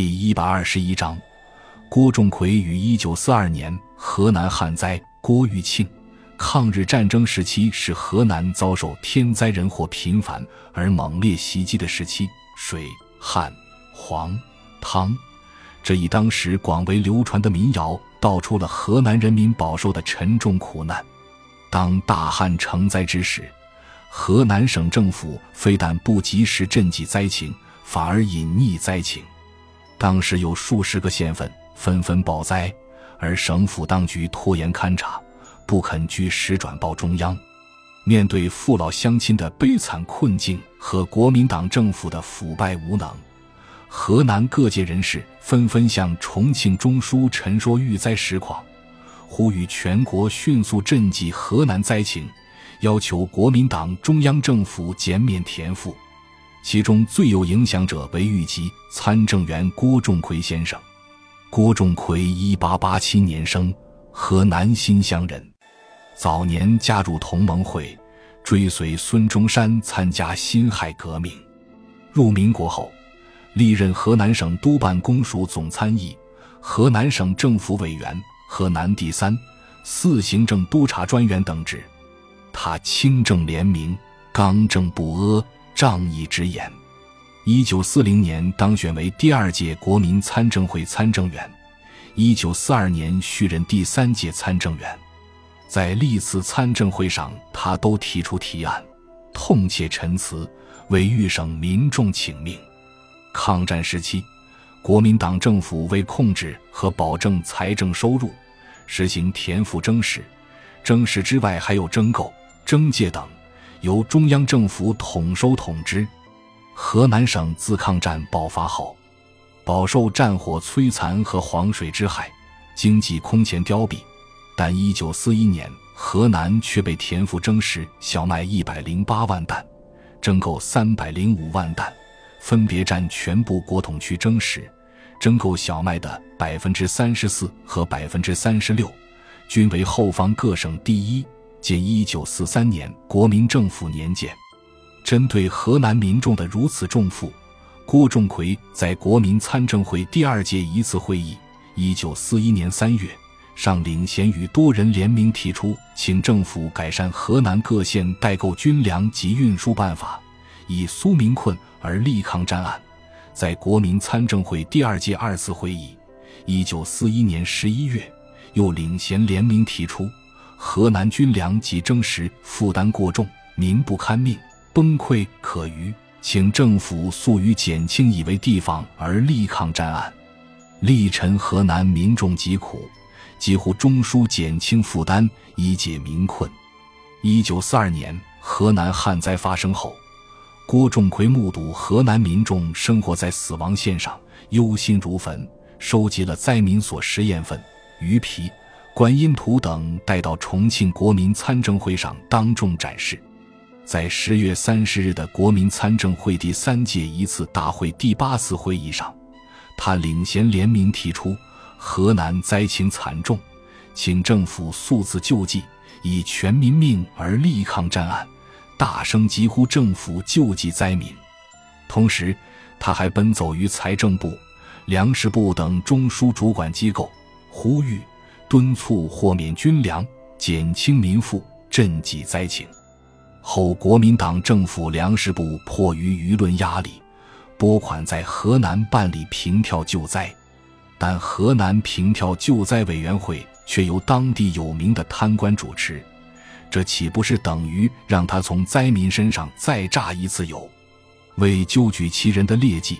第一百二十一章，郭仲奎于一九四二年河南旱灾。郭玉庆，抗日战争时期是河南遭受天灾人祸频繁而猛烈袭击的时期。水、旱、黄、汤，这一当时广为流传的民谣，道出了河南人民饱受的沉重苦难。当大旱成灾之时，河南省政府非但不及时赈济灾情，反而隐匿灾情。当时有数十个县份纷纷报灾，而省府当局拖延勘察，不肯据实转报中央。面对父老乡亲的悲惨困境和国民党政府的腐败无能，河南各界人士纷纷向重庆中书陈说遇灾实况。呼吁全国迅速赈济河南灾情，要求国民党中央政府减免田赋。其中最有影响者为豫籍参政员郭仲奎先生。郭仲奎一八八七年生，河南新乡人。早年加入同盟会，追随孙中山参加辛亥革命。入民国后，历任河南省督办公署总参议、河南省政府委员。河南第三、四行政督察专员等职，他清正廉明、刚正不阿、仗义直言。一九四零年当选为第二届国民参政会参政员，一九四二年续任第三届参政员。在历次参政会上，他都提出提案，痛切陈词，为豫省民众请命。抗战时期。国民党政府为控制和保证财政收入，实行田赋征实，征实之外还有征购、征借等，由中央政府统收统支。河南省自抗战爆发后，饱受战火摧残和黄水之害，经济空前凋敝。但1941年，河南却被田赋征实小麦108万担，征购305万担。分别占全部国统区征实、征购小麦的百分之三十四和百分之三十六，均为后方各省第一。仅一九四三年国民政府年鉴。针对河南民众的如此重负，郭仲奎在国民参政会第二届一次会议（一九四一年三月）上领衔与多人联名提出，请政府改善河南各县代购军粮及运输办法。以苏民困而力抗战案，在国民参政会第二届二次会议，一九四一年十一月，又领衔联名提出，河南军粮及征实负担过重，民不堪命，崩溃可虞，请政府速予减轻以为地方而力抗战案，力陈河南民众疾苦，几乎中枢减轻负担，以解民困。一九四二年河南旱灾发生后。郭仲奎目睹河南民众生活在死亡线上，忧心如焚，收集了灾民所食盐分、鱼皮、观音土等，带到重庆国民参政会上当众展示。在十月三十日的国民参政会第三届一次大会第八次会议上，他领衔联名提出：河南灾情惨重，请政府速自救济，以全民命而力抗战案。大声疾呼政府救济灾民，同时，他还奔走于财政部、粮食部等中枢主管机构，呼吁、敦促豁免军粮，减轻民负，赈济灾情。后国民党政府粮食部迫于舆论压力，拨款在河南办理平跳救灾，但河南平跳救灾委员会却由当地有名的贪官主持。这岂不是等于让他从灾民身上再榨一次油？为纠举其人的劣迹，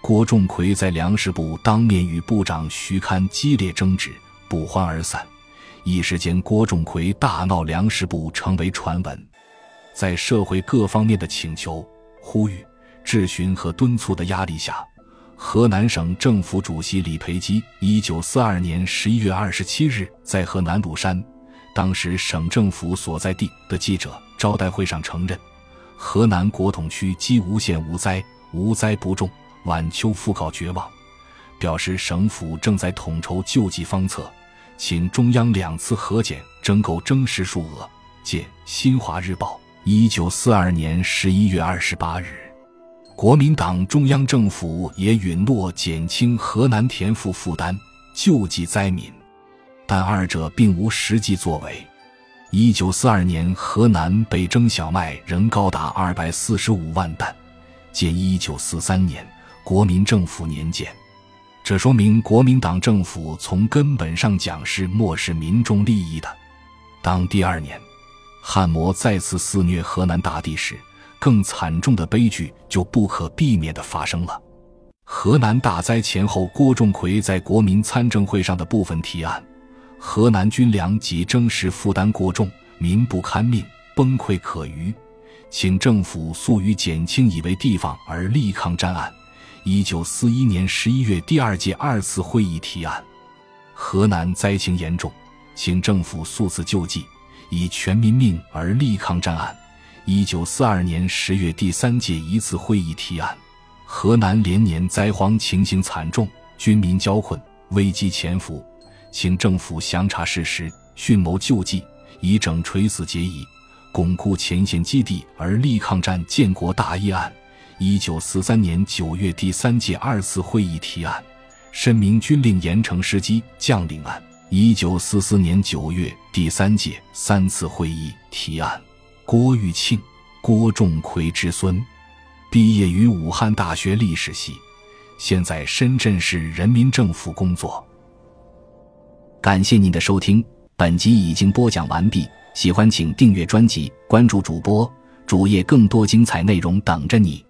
郭仲奎在粮食部当面与部长徐堪激烈争执，不欢而散。一时间，郭仲奎大闹粮食部，成为传闻。在社会各方面的请求、呼吁、质询和敦促的压力下，河南省政府主席李培基，一九四二年十一月二十七日在河南鲁山。当时省政府所在地的记者招待会上承认，河南国统区鸡无县无灾，无灾不重，晚秋复告绝望，表示省府正在统筹救济方策，请中央两次核检征购征实数额。见《新华日报》一九四二年十一月二十八日。国民党中央政府也允诺减轻河南田赋负担，救济灾民，但二者并无实际作为。一九四二年，河南被征小麦仍高达二百四十五万担，见一九四三年国民政府年鉴。这说明国民党政府从根本上讲是漠视民众利益的。当第二年，汉魔再次肆虐河南大地时，更惨重的悲剧就不可避免地发生了。河南大灾前后，郭仲奎在国民参政会上的部分提案：河南军粮及征食负担过重，民不堪命，崩溃可虞，请政府速予减轻，以为地方而力抗战案。一九四一年十一月第二届二次会议提案：河南灾情严重，请政府速赐救济，以全民命而力抗战案。一九四二年十月第三届一次会议提案：河南连年灾荒情形惨重，军民交困，危机潜伏，请政府详查事实，迅谋救济，以整垂死结义，巩固前线基地而力抗战建国大业案。一九四三年九月第三届二次会议提案：申明军令严惩失机将领案。一九四四年九月第三届三次会议提案。郭玉庆，郭仲奎之孙，毕业于武汉大学历史系，现在深圳市人民政府工作。感谢您的收听，本集已经播讲完毕。喜欢请订阅专辑，关注主播主页，更多精彩内容等着你。